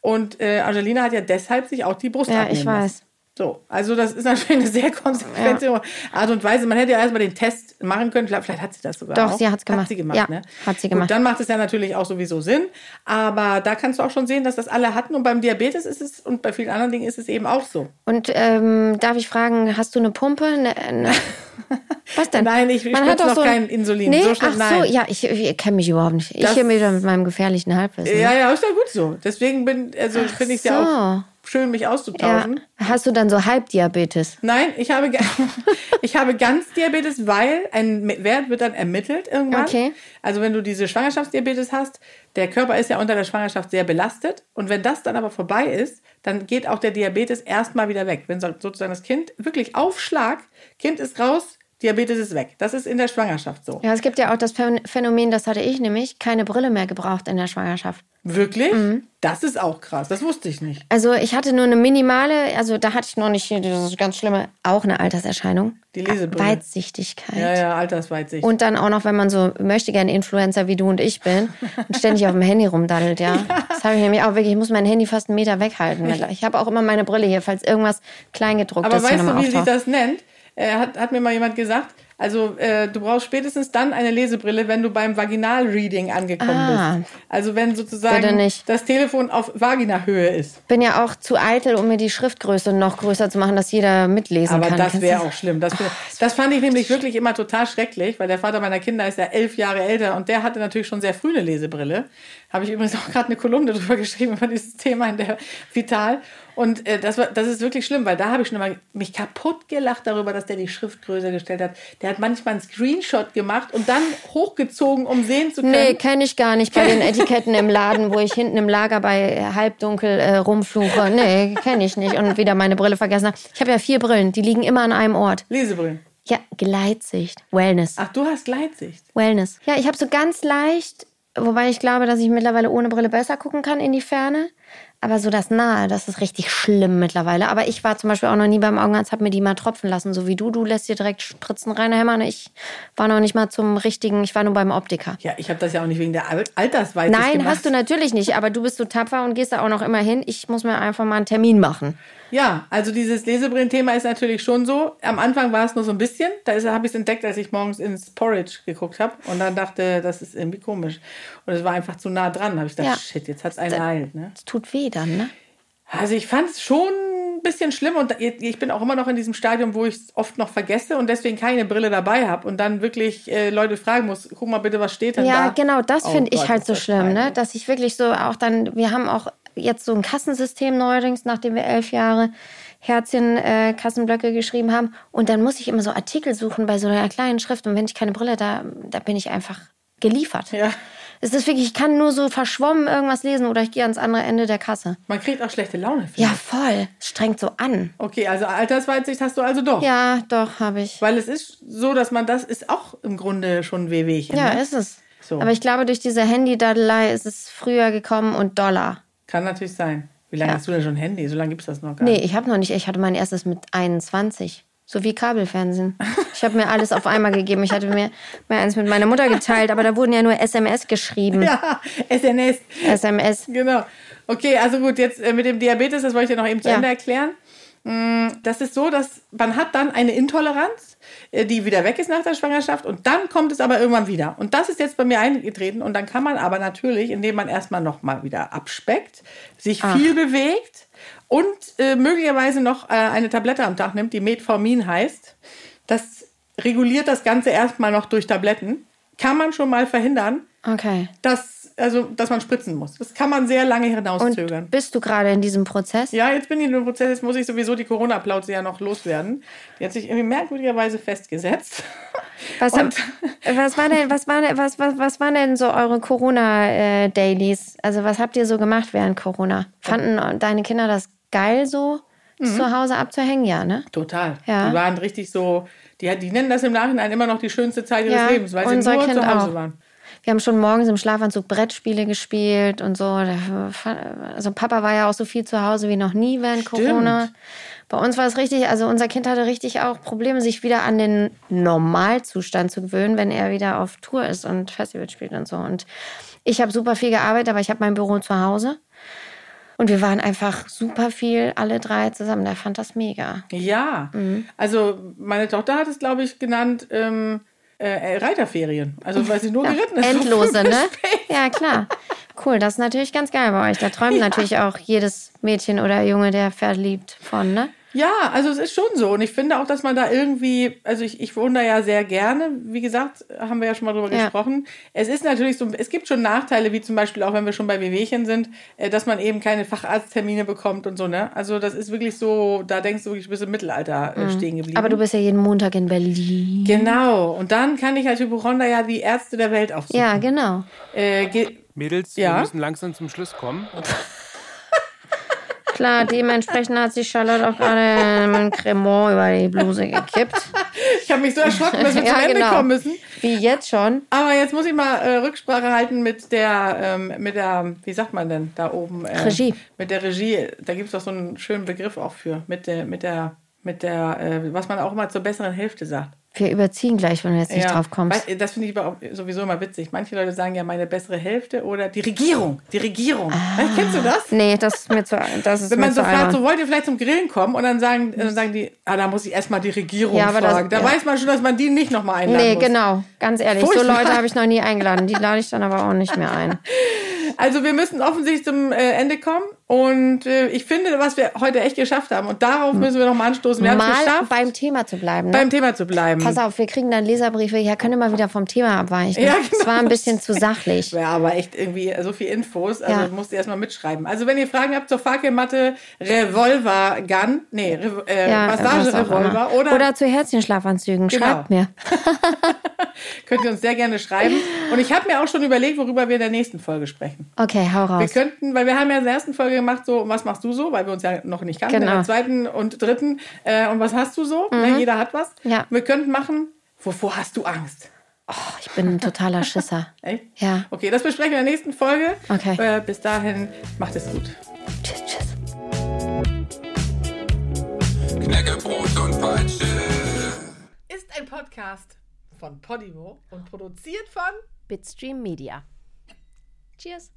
Und äh, Angelina hat ja deshalb sich auch die Brust Ja, ich lassen. So, also das ist natürlich eine sehr konsequente Art und Weise. Man hätte ja erstmal den Test machen können. Vielleicht, vielleicht hat sie das sogar Doch, auch. sie hat's gemacht. Hat sie gemacht, Ja, ne? hat sie Gut, gemacht. dann macht es ja natürlich auch sowieso Sinn. Aber da kannst du auch schon sehen, dass das alle hatten. Und beim Diabetes ist es, und bei vielen anderen Dingen ist es eben auch so. Und ähm, darf ich fragen, hast du eine Pumpe? Ne, ne, was denn? Nein, ich- ich Man hat doch noch so ein- kein Insulin. Nee, So schlimm, ach nein. so, ja, ich, ich kenne mich überhaupt nicht. Ich Das- hier wieder mit meinem gefährlichen Halbwissen. Ja, ja, ist ja gut so. Deswegen bin, also finde ich es ja so. auch schön, mich Ja. auszutauschen. Hast du dann so Halbdiabetes? Nein, ich habe, ich habe ganz Diabetes, weil ein Wert wird dann ermittelt irgendwann. Okay. Also wenn du diese Schwangerschaftsdiabetes hast, der Körper ist ja unter der Schwangerschaft sehr belastet. Und wenn das dann aber vorbei ist, dann geht auch der Diabetes erstmal wieder weg. Wenn so- sozusagen das Kind wirklich Aufschlag, Kind ist raus, Diabetes ist weg. Das ist in der Schwangerschaft so. Ja, es gibt ja auch das Phän- Phänomen, das hatte ich nämlich, keine Brille mehr gebraucht in der Schwangerschaft. Wirklich? Mhm. Das ist auch krass. Das wusste ich nicht. Also ich hatte nur eine minimale, also da hatte ich noch nicht hier dieses ganz schlimme, auch eine Alterserscheinung. Die Lesebrille. Weitsichtigkeit. Ja, ja, Altersweitsicht. Und dann auch noch, wenn man so möchte, gerne Influencer wie du und ich bin und ständig auf dem Handy rumdaddelt, ja. Das habe ich nämlich auch wirklich, ich muss mein Handy fast einen Meter weghalten. Ich habe auch immer meine Brille hier, falls irgendwas kleingedruckt Aber ist. hier weißt du, wie auftaucht. das nennt? Äh, hat, hat mir mal jemand gesagt, Also äh, du brauchst spätestens dann eine Lesebrille, wenn du beim Vaginalreading angekommen Ah. bist. Also wenn sozusagen nicht. das Telefon auf Vaginahöhe ist. Bin ja auch zu eitel, um mir die Schriftgröße noch größer zu machen, dass jeder mitlesen Aber kann. das Kennst wäre auch schlimm. Das, das fand ich nämlich wirklich immer total schrecklich, weil der Vater meiner Kinder ist ja elf Jahre älter und der hatte natürlich schon sehr früh eine Lesebrille. Habe ich übrigens auch gerade eine Kolumne drüber geschrieben über dieses Thema in der Vital. Und äh, das, war, das ist wirklich schlimm, weil da habe ich schon immer mich kaputt gelacht darüber, dass der die Schrift größer gestellt hat. Der hat manchmal einen Screenshot gemacht und dann hochgezogen, um sehen zu können. Nee, kenne ich gar nicht bei den Etiketten im Laden, wo ich hinten im Lager bei halbdunkel äh, rumfluche. Nee, kenne ich nicht und wieder meine Brille vergessen habe. Ich habe ja vier Brillen, die liegen immer an einem Ort. Lesebrillen. Ja, Gleitsicht, Wellness, Ach, du hast Gleitsicht. Wellness. Ja, ich habe so ganz leicht, wobei ich glaube, dass ich mittlerweile ohne Brille besser gucken kann in die Ferne. Aber so das Nahe, das ist richtig schlimm mittlerweile. Aber ich war zum Beispiel auch noch nie beim Augenarzt, habe mir die mal tropfen lassen, so wie du. Du lässt dir direkt Spritzen reinhämmern. Ich war noch nicht mal zum richtigen, ich war nur beim Optiker. Ja, ich habe das ja auch nicht wegen der Al Altersweise Nein, gemacht. hast du natürlich nicht, aber du bist so tapfer und gehst da auch noch immer hin. Ich muss mir einfach mal einen Termin machen. Ja, also dieses Lesebrillenthema ist natürlich schon so. Am Anfang war es nur so ein bisschen. Da habe ich es entdeckt, als ich morgens ins Porridge geguckt habe und dann dachte, das ist irgendwie komisch. Und es war einfach zu nah dran. Da habe ich gedacht, Ja. shit, jetzt hat es einen ereilt. Ne? Es tut weh dann, ne? Also ich fand es schon ein bisschen schlimm und ich bin auch immer noch in diesem Stadium, wo ich es oft noch vergesse und deswegen keine Brille dabei habe und dann wirklich äh, Leute fragen muss, guck mal bitte, was steht denn da? Ja, genau, das Oh finde ich halt so schlimm, ne? Dass ich wirklich so auch dann, wir haben auch jetzt so ein Kassensystem neuerdings, nachdem wir elf Jahre Herzchen äh, geschrieben haben. Und dann muss ich immer so Artikel suchen bei so einer kleinen Schrift. Und wenn ich keine Brille, da, da bin ich einfach geliefert. Ja. Es ist wirklich, ich kann nur so verschwommen irgendwas lesen oder ich gehe ans andere Ende der Kasse. Man kriegt auch schlechte Laune. Ja, voll. Es strengt so an. Okay, also Altersweitsicht hast du also doch. Ja, doch, habe ich. Weil es ist so, dass man das ist auch im Grunde schon ein Wehwehchen. Ja, ne? ist es. So. Aber ich glaube, durch diese Handy-Dadelei ist es früher gekommen und Dollar. Kann natürlich sein. Wie lange Ja. hast du denn schon Handy? So lange gibt es das noch gar Nee, nicht. ich habe noch nicht. Ich hatte mein erstes mit 21. So wie Kabelfernsehen. Ich habe mir alles auf einmal gegeben. Ich hatte mir, mir eins mit meiner Mutter geteilt, aber da wurden ja nur SMS geschrieben. Ja, SNS. SMS. Genau. Okay, also gut, jetzt äh, mit dem Diabetes, das wollte ich dir noch eben zu Ja. Ende erklären. Mm, Das ist so, dass man hat dann eine Intoleranz, äh, die wieder weg ist nach der Schwangerschaft und dann kommt es aber irgendwann wieder. Und das ist jetzt bei mir eingetreten und dann kann man aber natürlich, indem man erstmal noch mal wieder abspeckt, sich viel bewegt und äh, möglicherweise noch äh, eine Tablette am Tag nimmt, die Metformin heißt. Das reguliert das Ganze erstmal noch durch Tabletten. Kann man schon mal verhindern, Okay. dass, also, dass man spritzen muss. Das kann man sehr lange Und hinauszögern. bist du gerade in diesem Prozess? Ja, jetzt bin ich in dem Prozess, jetzt muss ich sowieso die Corona-Plauze ja noch loswerden. Die hat sich irgendwie merkwürdigerweise festgesetzt. Was, Und- was, war denn, was, war, denn- was, was, was waren denn so eure Corona-Dailies? Also was habt ihr so gemacht während Corona? Fanden deine Kinder das geil so, zu Hause abzuhängen? Ja, ne? Total. Ja. Die waren richtig so, die, die nennen das im Nachhinein immer noch die schönste Zeit ihres Ja, Lebens, weil sie nur Kind zu Hause auch. waren. Wir haben schon morgens im Schlafanzug Brettspiele gespielt und so. Also Papa war ja auch so viel zu Hause wie noch nie während Corona. Bei uns war es richtig, also unser Kind hatte richtig auch Probleme, sich wieder an den Normalzustand zu gewöhnen, wenn er wieder auf Tour ist und Festival spielt und so. Und ich habe super viel gearbeitet, aber ich habe mein Büro zu Hause. Und wir waren einfach super viel, alle drei zusammen. Der fand das mega. Ja, Mhm. also meine Tochter hat es, glaube ich, genannt ähm, äh, Reiterferien. Also weil sie nur geritten ist. Endlose, ne? Ja, klar. Cool, das ist natürlich ganz geil bei euch. Da träumt natürlich auch jedes Mädchen oder Junge, der Pferd liebt, von, ne? Ja, also es ist schon so. Und ich finde auch, dass man da irgendwie, also ich, ich wundere ja sehr gerne, wie gesagt, haben wir ja schon mal drüber Ja. gesprochen. Es ist natürlich so, es gibt schon Nachteile, wie zum Beispiel auch, wenn wir schon bei Wehwehchen sind, äh, dass man eben keine Facharzttermine bekommt und so, ne? Also das ist wirklich so, da denkst du wirklich, du bist im Mittelalter äh, stehen geblieben. Mhm. Aber du bist ja jeden Montag in Berlin. Genau. Und dann kann ich als Hypochonder ja die Ärzte der Welt aufsuchen. Ja, genau. Äh, ge- Mädels, Ja? wir müssen langsam zum Schluss kommen. Klar, dementsprechend hat sich Charlotte auch gerade ein Cremant über die Bluse gekippt. ich habe mich so erschrocken, dass wir Ja, zum Ende genau. kommen müssen. Wie jetzt schon. Aber jetzt muss ich mal äh, Rücksprache halten mit der, ähm, mit der, wie sagt man denn da oben? Äh, Regie. Mit der Regie. Da gibt es doch so einen schönen Begriff auch für. Mit der, mit der, mit der, äh, was man auch immer zur besseren Hälfte sagt. Wir überziehen gleich, wenn du jetzt nicht drauf kommst. Das finde ich aber sowieso immer witzig. Manche Leute sagen ja meine bessere Hälfte oder die Regierung. Die Regierung. Weißt, kennst du das? Nee, das ist mir zu, das ist Wenn man so fragt, so wollt ihr vielleicht zum Grillen kommen und dann sagen, dann sagen die, ah, da muss ich erstmal die Regierung Ja, aber das- fragen. da ja. weiß man schon, dass man die nicht nochmal einladen Nee, muss. genau. Ganz ehrlich, so Furchtbar. Leute habe ich noch nie eingeladen. Die lade ich dann aber auch nicht mehr ein. Also wir müssen offensichtlich zum äh, Ende kommen und äh, ich finde, was wir heute echt geschafft haben und darauf müssen wir nochmal anstoßen. Wir haben es Mal geschafft, beim Thema zu bleiben. Ne? beim Thema zu bleiben. Pass auf, wir kriegen dann Leserbriefe. Ja, können wir mal wieder vom Thema abweichen. Ja, Es genau. war ein bisschen zu sachlich. Ja, aber echt irgendwie so viel Infos, also Ja. musst du erstmal mitschreiben. Also wenn ihr Fragen habt zur Fackelmatte, Revolver Gun, nee, Re äh, Ja, auch Massage-Revolver oder, oder zu Herzchenschlafanzügen. Genau. Schreibt mir. könnt ihr uns sehr gerne schreiben. Und ich habe mir auch schon überlegt, worüber wir in der nächsten Folge sprechen. Okay, hau Wir raus. könnten, weil wir haben ja in der ersten Folge gemacht, so, was machst du so, weil wir uns ja noch nicht kannten, in Genau. der zweiten und dritten, äh, und was hast du so? Ne, jeder hat was. Mhm. Ja. Wir könnten machen, wovor hast du Angst? Oh, ich bin ein totaler Schisser. Echt? Ja. Okay, das besprechen wir in der nächsten Folge. Okay. Äh, bis dahin, macht es gut. Tschüss, tschüss. Knäckebrot und Peitsche. Ist ein Podcast von Podimo und produziert von Bitstream Media. Cheers.